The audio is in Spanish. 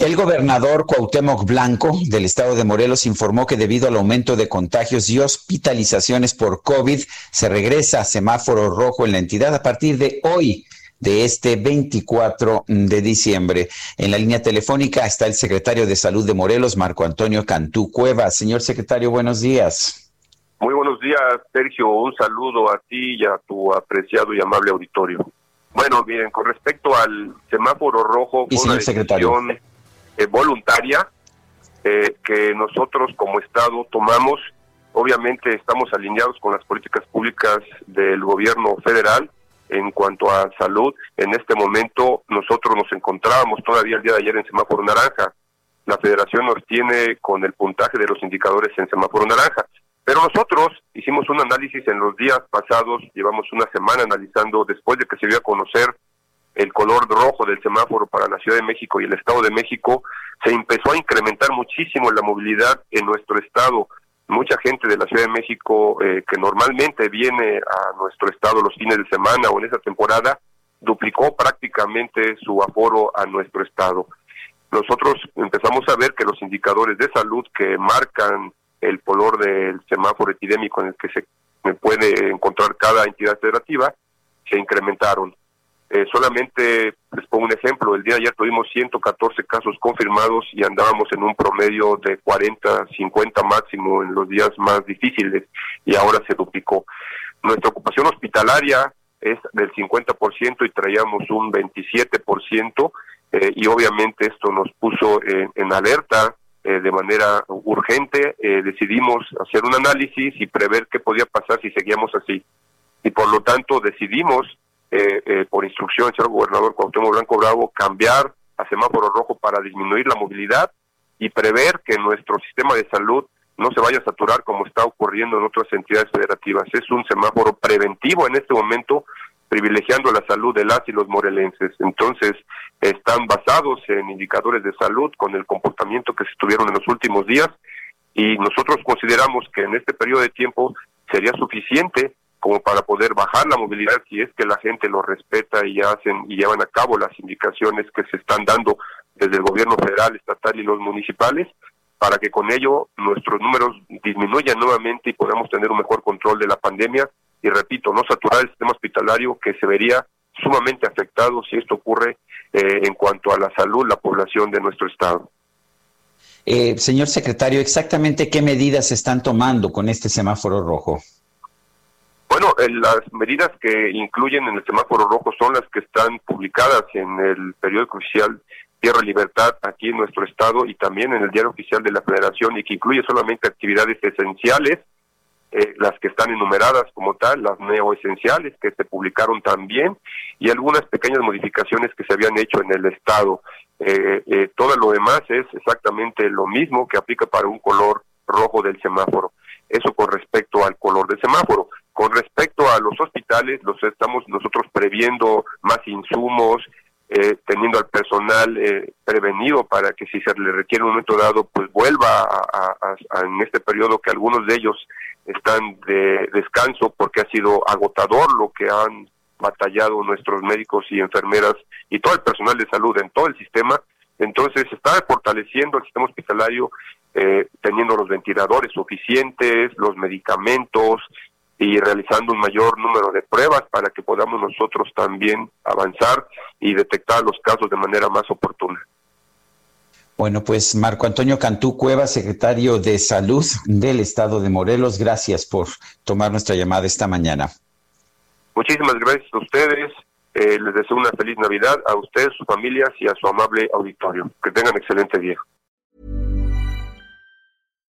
El gobernador Cuauhtémoc Blanco del estado de Morelos informó que debido al aumento de contagios y hospitalizaciones por COVID, se regresa a semáforo rojo en la entidad a partir de hoy de este 24 de diciembre. En la línea telefónica está el secretario de Salud de Morelos, Marco Antonio Cantú Cuevas. Señor secretario, buenos días. Muy buenos días, Sergio. Un saludo a ti y a tu apreciado y amable auditorio. Bueno, bien, con respecto al semáforo rojo, y señor secretario eh, voluntaria eh, que nosotros como Estado tomamos. Obviamente estamos alineados con las políticas públicas del gobierno federal en cuanto a salud. En este momento nosotros nos encontrábamos todavía el día de ayer en semáforo naranja. La federación nos tiene con el puntaje de los indicadores en semáforo naranja. Pero nosotros hicimos un análisis en los días pasados, llevamos una semana analizando después de que se dio a conocer el color rojo del semáforo para la Ciudad de México y el Estado de México, se empezó a incrementar muchísimo la movilidad en nuestro estado. Mucha gente de la Ciudad de México eh, que normalmente viene a nuestro estado los fines de semana o en esa temporada, duplicó prácticamente su aforo a nuestro estado. Nosotros empezamos a ver que los indicadores de salud que marcan el color del semáforo epidémico en el que se puede encontrar cada entidad federativa se incrementaron. Eh, solamente les pongo un ejemplo, el día de ayer tuvimos 114 casos confirmados y andábamos en un promedio de 40, 50 máximo en los días más difíciles y ahora se duplicó. Nuestra ocupación hospitalaria es del 50% y traíamos un 27% eh, y obviamente esto nos puso en alerta eh, de manera urgente. decidimos hacer un análisis y prever qué podía pasar si seguíamos así. Y por lo tanto decidimos eh, eh, por instrucción del señor gobernador Cuauhtémoc Blanco Bravo, cambiar a semáforo rojo para disminuir la movilidad y prever que nuestro sistema de salud no se vaya a saturar como está ocurriendo en otras entidades federativas. Es un semáforo preventivo en este momento, privilegiando la salud de las y los morelenses. Entonces, están basados en indicadores de salud con el comportamiento que se tuvieron en los últimos días y nosotros consideramos que en este periodo de tiempo sería suficiente como para poder bajar la movilidad si es que la gente lo respeta y hacen y llevan a cabo las indicaciones que se están dando desde el gobierno federal, estatal y los municipales, para que con ello nuestros números disminuyan nuevamente y podamos tener un mejor control de la pandemia y repito, no saturar el sistema hospitalario que se vería sumamente afectado si esto ocurre eh, en cuanto a la salud, la población de nuestro estado. Eh, señor secretario, exactamente qué medidas se están tomando con este semáforo rojo. Las medidas que incluyen en el semáforo rojo son las que están publicadas en el periódico oficial Tierra Libertad aquí en nuestro estado y también en el diario oficial de la Federación y que incluye solamente actividades esenciales, eh, las que están enumeradas como tal, las neoesenciales que se publicaron también y algunas pequeñas modificaciones que se habían hecho en el estado. Eh, eh, todo lo demás es exactamente lo mismo que aplica para un color rojo del semáforo. Eso con respecto al color del semáforo. Con respecto a los hospitales, los estamos nosotros previendo más insumos, eh, teniendo al personal eh, prevenido para que si se le requiere un momento dado, pues vuelva a, en este periodo que algunos de ellos están de descanso porque ha sido agotador lo que han batallado nuestros médicos y enfermeras y todo el personal de salud en todo el sistema. Entonces se está fortaleciendo el sistema hospitalario, eh, teniendo los ventiladores suficientes, los medicamentos, y realizando un mayor número de pruebas para que podamos nosotros también avanzar y detectar los casos de manera más oportuna. Bueno, pues Marco Antonio Cantú Cueva, secretario de Salud del Estado de Morelos, gracias por tomar nuestra llamada esta mañana. Muchísimas gracias a ustedes. Eh, les deseo una feliz Navidad a ustedes, sus familias y a su amable auditorio. Que tengan excelente día.